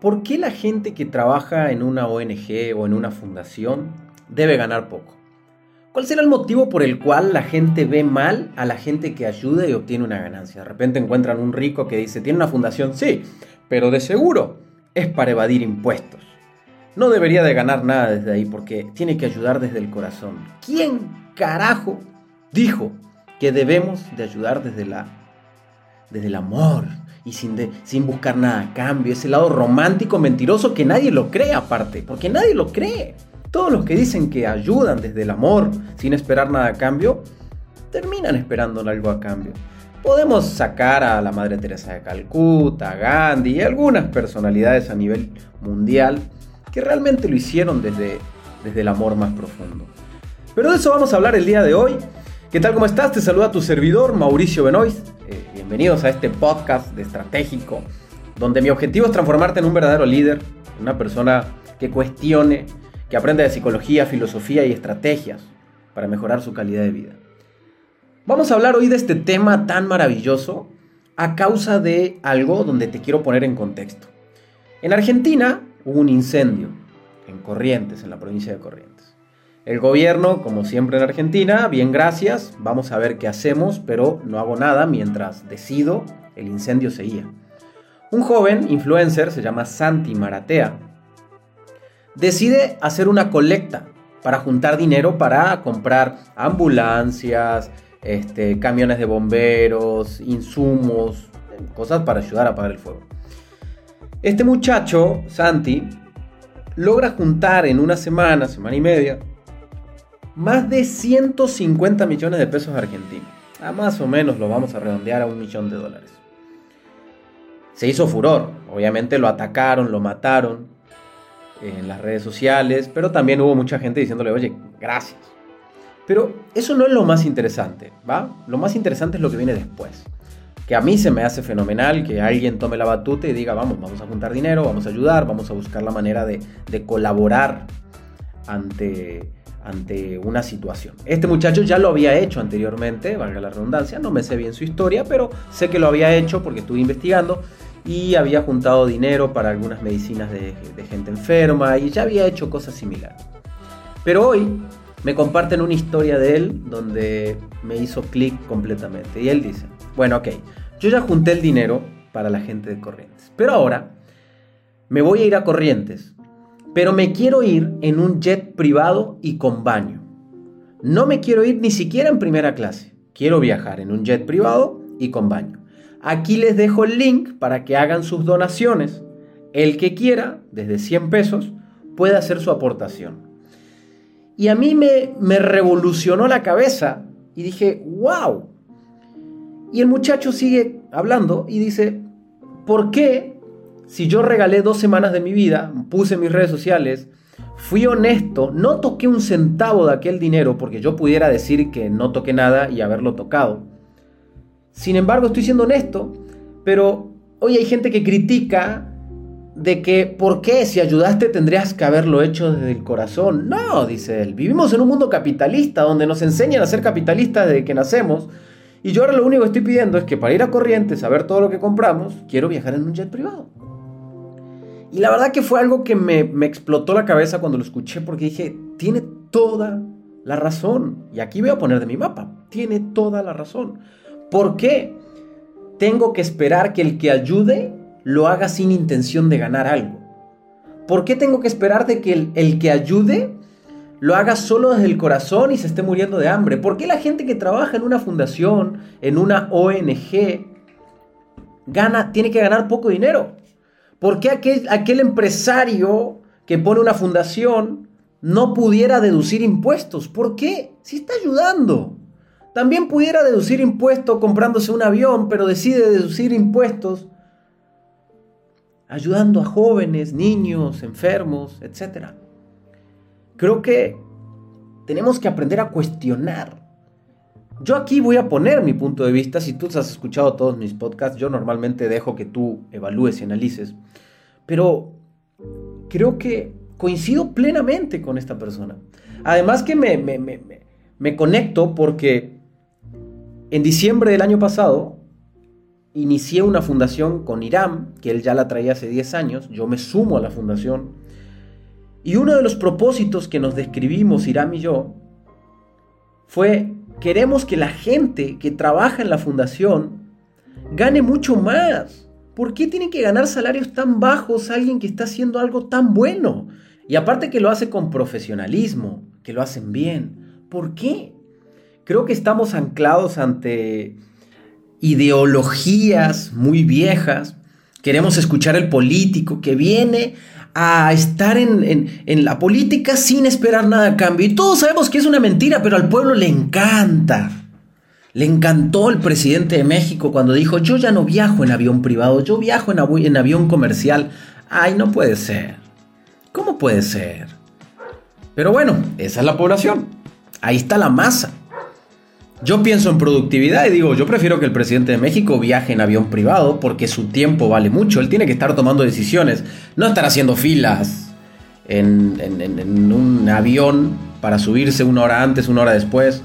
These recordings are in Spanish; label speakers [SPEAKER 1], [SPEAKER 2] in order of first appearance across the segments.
[SPEAKER 1] ¿por qué la gente que trabaja en una ONG o en una fundación debe ganar poco? ¿Cuál será el motivo por el cual la gente ve mal a la gente que ayuda y obtiene una ganancia? De repente encuentran un rico que dice, tiene una fundación, sí, pero de seguro es para evadir impuestos. No debería de ganar nada desde ahí porque tiene que ayudar desde el corazón. ¿Quién carajo dijo que debemos de ayudar desde, la, desde el amor y sin, sin buscar nada a cambio? Ese lado romántico, mentiroso que nadie lo cree aparte, porque nadie lo cree. Todos los que dicen que ayudan desde el amor sin esperar nada a cambio, terminan esperando algo a cambio. Podemos sacar a la Madre Teresa de Calcuta, a Gandhi y algunas personalidades a nivel mundial que realmente lo hicieron desde, desde el amor más profundo. Pero de eso vamos a hablar el día de hoy. ¿Qué tal? ¿Cómo estás? Te saluda tu servidor, Mauricio Benoist. Eh, bienvenidos a este podcast de Estratégico, donde mi objetivo es transformarte en un verdadero líder, una persona que cuestione que aprenda de psicología, filosofía y estrategias para mejorar su calidad de vida. Vamos a hablar hoy de este tema tan maravilloso a causa de algo donde te quiero poner en contexto. En Argentina hubo un incendio en Corrientes, en la provincia de Corrientes. El gobierno, como siempre en Argentina, bien gracias, vamos a ver qué hacemos, pero no hago nada mientras decido, el incendio seguía. Un joven influencer, se llama Santi Maratea, decide hacer una colecta para juntar dinero para comprar ambulancias, este, camiones de bomberos, insumos, cosas para ayudar a apagar el fuego. Este muchacho, Santi, logra juntar en una semana, semana y media, más de 150 millones de pesos argentinos. A más o menos lo vamos a redondear a un millón de dólares. Se hizo furor, obviamente lo atacaron, lo mataron, en las redes sociales, pero también hubo mucha gente diciéndole, oye, gracias. Pero eso no es lo más interesante, ¿va? Lo más interesante es lo que viene después. Que a mí se me hace fenomenal que alguien tome la batuta y diga, vamos, vamos a juntar dinero, vamos a ayudar, vamos a buscar la manera de, de colaborar ante, ante una situación. Este muchacho ya lo había hecho anteriormente, valga la redundancia, no me sé bien su historia, pero sé que lo había hecho porque estuve investigando y había juntado dinero para algunas medicinas de, gente enferma y ya había hecho cosas similares. Pero hoy me comparten una historia de él donde me hizo clic completamente. Y él dice, bueno, ok, yo ya junté el dinero para la gente de Corrientes, pero ahora me voy a ir a Corrientes, pero me quiero ir en un jet privado y con baño. No me quiero ir ni siquiera en primera clase, quiero viajar en un jet privado y con baño. Aquí les dejo el link para que hagan sus donaciones. El que quiera, desde 100 pesos, puede hacer su aportación. Y a mí me, me revolucionó la cabeza y dije, wow. Y el muchacho sigue hablando y dice, ¿por qué si yo regalé dos semanas de mi vida, puse mis redes sociales, fui honesto, no toqué un centavo de aquel dinero porque yo pudiera decir que no toqué nada y haberlo tocado? Sin embargo, estoy siendo honesto, pero hoy hay gente que critica de que por qué si ayudaste tendrías que haberlo hecho desde el corazón. No, dice él, vivimos en un mundo capitalista donde nos enseñan a ser capitalistas desde que nacemos. Y yo ahora lo único que estoy pidiendo es que para ir a Corrientes a ver todo lo que compramos, quiero viajar en un jet privado. Y la verdad que fue algo que me, me explotó la cabeza cuando lo escuché porque dije, tiene toda la razón. Y aquí voy a poner de mi mapa, tiene toda la razón. ¿Por qué tengo que esperar que el que ayude lo haga sin intención de ganar algo? ¿Por qué tengo que esperar de que el, que ayude lo haga solo desde el corazón y se esté muriendo de hambre? ¿Por qué la gente que trabaja en una fundación, en una ONG, gana, tiene que ganar poco dinero? ¿Por qué aquel, empresario que pone una fundación no pudiera deducir impuestos? ¿Por qué? Si está ayudando. También pudiera deducir impuestos comprándose un avión, pero decide deducir impuestos ayudando a jóvenes, niños, enfermos, etc. Creo que tenemos que aprender a cuestionar. Yo aquí voy a poner mi punto de vista. Si tú has escuchado todos mis podcasts, yo normalmente dejo que tú evalúes y analices. Pero creo que coincido plenamente con esta persona. Además que me, me, me, me conecto porque en diciembre del año pasado inicié una fundación con Irán, que él ya la traía hace 10 años, yo me sumo a la fundación, y uno de los propósitos que nos describimos, Irán y yo, fue, queremos que la gente que trabaja en la fundación gane mucho más. ¿Por qué tiene que ganar salarios tan bajos alguien que está haciendo algo tan bueno? Y aparte que lo hace con profesionalismo, que lo hacen bien. ¿Por qué? Creo que estamos anclados ante ideologías muy viejas. Queremos escuchar el político que viene a estar en, la política sin esperar nada a cambio. Y todos sabemos que es una mentira, pero al pueblo le encanta. Le encantó el presidente de México cuando dijo, yo ya no viajo en avión privado, yo viajo en, en avión comercial. Ay, no puede ser. ¿Cómo puede ser? Pero bueno, esa es la población. Ahí está la masa. Yo pienso en productividad y digo, yo prefiero que el presidente de México viaje en avión privado porque su tiempo vale mucho. Él tiene que estar tomando decisiones, no estar haciendo filas en, un avión para subirse una hora antes, una hora después.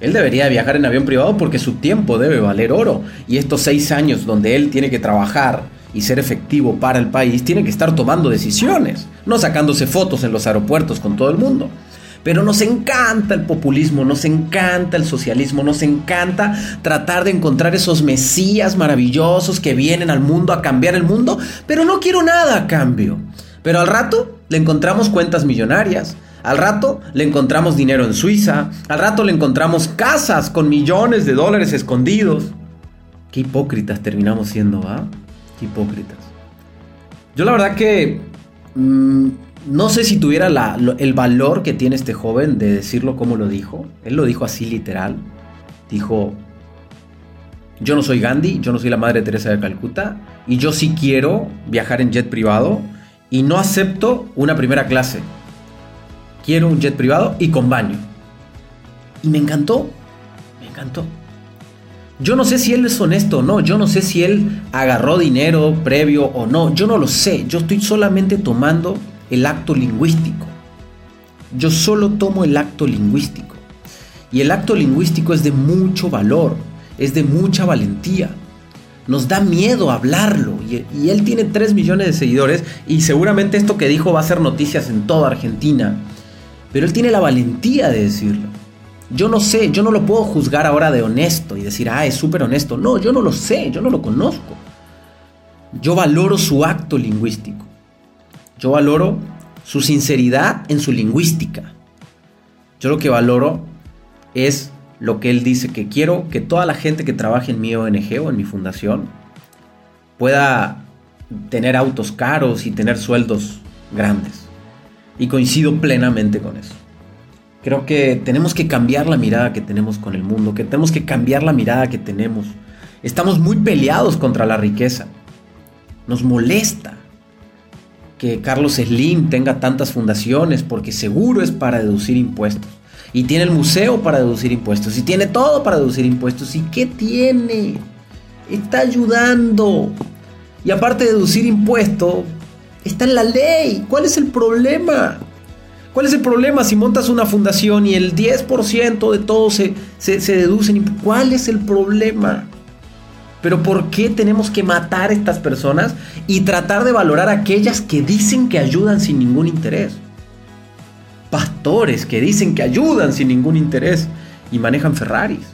[SPEAKER 1] Él debería viajar en avión privado porque su tiempo debe valer oro. Y estos seis años donde él tiene que trabajar y ser efectivo para el país, tiene que estar tomando decisiones, no sacándose fotos en los aeropuertos con todo el mundo. Pero nos encanta el populismo, nos encanta el socialismo, nos encanta tratar de encontrar esos mesías maravillosos que vienen al mundo a cambiar el mundo, pero no quiero nada a cambio. Pero al rato le encontramos cuentas millonarias, al rato le encontramos dinero en Suiza, al rato le encontramos casas con millones de dólares escondidos. Qué hipócritas terminamos siendo, ¿ah? Qué hipócritas. Yo la verdad que... Mm, no sé si tuviera el valor que tiene este joven de decirlo como lo dijo. Él lo dijo así literal. Dijo, yo no soy Gandhi, yo no soy la Madre Teresa de Calcuta, y yo sí quiero viajar en jet privado y no acepto una primera clase. Quiero un jet privado y con baño. Y me encantó, me encantó. Yo no sé si él es honesto o no, yo no sé si él agarró dinero previo o no, yo no lo sé, yo estoy solamente tomando el acto lingüístico. Yo solo tomo el acto lingüístico. Y el acto lingüístico es de mucho valor, es de mucha valentía. Nos da miedo hablarlo. Y, él tiene 3 millones de seguidores y seguramente esto que dijo va a ser noticias en toda Argentina. Pero él tiene la valentía de decirlo. Yo no sé, yo no lo puedo juzgar ahora de honesto y decir, ah, es súper honesto. No, yo no lo sé, yo no lo conozco. Yo valoro su acto lingüístico. Yo valoro su sinceridad en su lingüística. Yo lo que valoro es lo que él dice que quiero que toda la gente que trabaje en mi ONG o en mi fundación pueda tener autos caros y tener sueldos grandes. Y coincido plenamente con eso. Creo que tenemos que cambiar la mirada que tenemos con el mundo, que tenemos que cambiar la mirada que tenemos. Estamos muy peleados contra la riqueza. Nos molesta que Carlos Slim tenga tantas fundaciones porque seguro es para deducir impuestos. Y tiene el museo para deducir impuestos. Y tiene todo para deducir impuestos. ¿Y qué tiene? Está ayudando. Y aparte de deducir impuestos, está en la ley. ¿Cuál es el problema? ¿Cuál es el problema si montas una fundación y el 10% de todo se, se, se deducen? ¿Cuál es el problema? Pero ¿por qué tenemos que matar a estas personas y tratar de valorar a aquellas que dicen que ayudan sin ningún interés? Pastores que dicen que ayudan sin ningún interés y manejan Ferraris,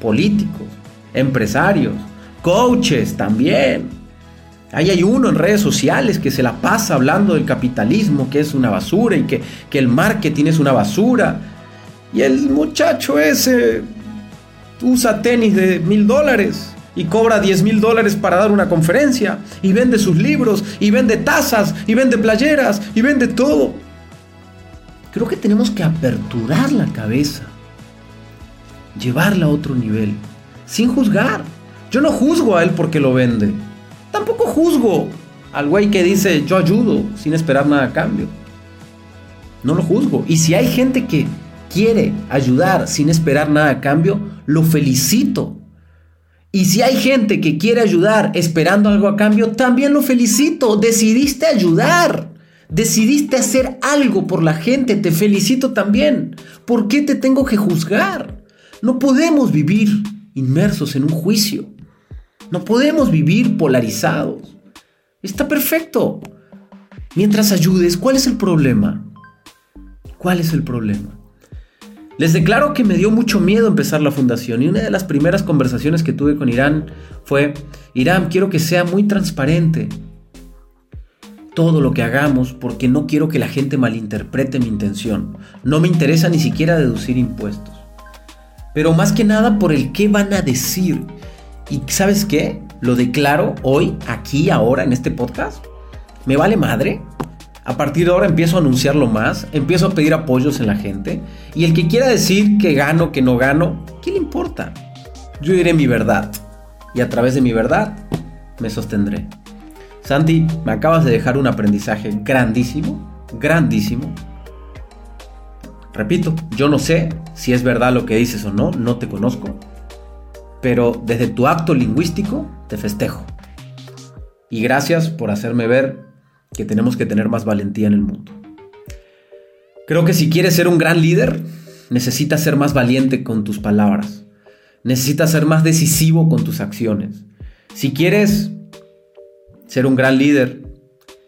[SPEAKER 1] políticos, empresarios, coaches también. Ahí hay uno en redes sociales que se la pasa hablando del capitalismo, que es una basura y que, que el marketing es una basura. Y el muchacho ese usa tenis de mil dólares y cobra 10 mil dólares para dar una conferencia y vende sus libros y vende tazas y vende playeras y vende todo. Creo que tenemos que aperturar la cabeza, llevarla a otro nivel, sin juzgar. Yo no juzgo a él porque lo vende. Tampoco juzgo al güey que dice yo ayudo sin esperar nada a cambio. No lo juzgo. Y si hay gente que quiere ayudar sin esperar nada a cambio, lo felicito. Y si hay gente que quiere ayudar esperando algo a cambio, también lo felicito. Decidiste ayudar. Decidiste hacer algo por la gente. Te felicito también. ¿Por qué te tengo que juzgar? No podemos vivir inmersos en un juicio. No podemos vivir polarizados. Está perfecto. Mientras ayudes, ¿cuál es el problema? ¿Cuál es el problema? Les declaro que me dio mucho miedo empezar la fundación y una de las primeras conversaciones que tuve con Irán fue, Irán, quiero que sea muy transparente todo lo que hagamos porque no quiero que la gente malinterprete mi intención. No me interesa ni siquiera deducir impuestos. Pero más que nada por el qué van a decir. ¿Y sabes qué? Lo declaro hoy, aquí, ahora, en este podcast. Me vale madre. A partir de ahora empiezo a anunciarlo más, empiezo a pedir apoyos en la gente. Y el que quiera decir que gano, que no gano, ¿qué le importa? Yo diré mi verdad. Y a través de mi verdad me sostendré. Santi, me acabas de dejar un aprendizaje grandísimo, grandísimo. Repito, yo no sé si es verdad lo que dices o no, no te conozco, pero desde tu acto lingüístico te festejo. Y gracias por hacerme ver que tenemos que tener más valentía en el mundo. Creo que si quieres ser un gran líder, necesitas ser más valiente con tus palabras. Necesitas ser más decisivo con tus acciones. Si quieres ser un gran líder,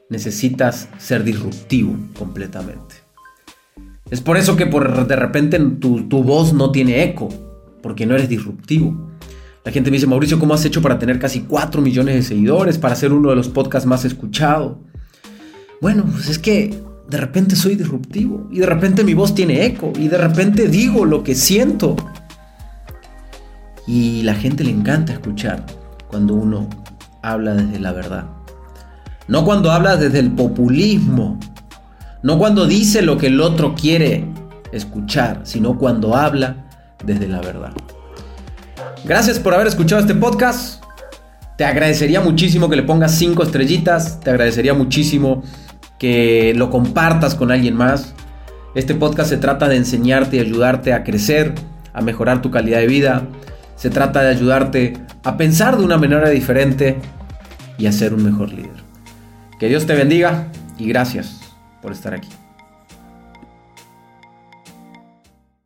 [SPEAKER 1] necesitas ser disruptivo completamente. Es por eso que por, de repente tu, tu voz no tiene eco, porque no eres disruptivo. La gente me dice, Mauricio, ¿cómo has hecho para tener casi 4 millones de seguidores, para ser uno de los podcasts más escuchados? Bueno, pues es que de repente soy disruptivo y de repente mi voz tiene eco y de repente digo lo que siento. Y la gente le encanta escuchar cuando uno habla desde la verdad. No cuando habla desde el populismo. No cuando dice lo que el otro quiere escuchar, sino cuando habla desde la verdad. Gracias por haber escuchado este podcast. Te agradecería muchísimo que le pongas cinco estrellitas. Te agradecería muchísimo que lo compartas con alguien más. Este podcast se trata de enseñarte y ayudarte a crecer, a mejorar tu calidad de vida. Se trata de ayudarte a pensar de una manera diferente y a ser un mejor líder. Que Dios te bendiga y gracias por estar aquí.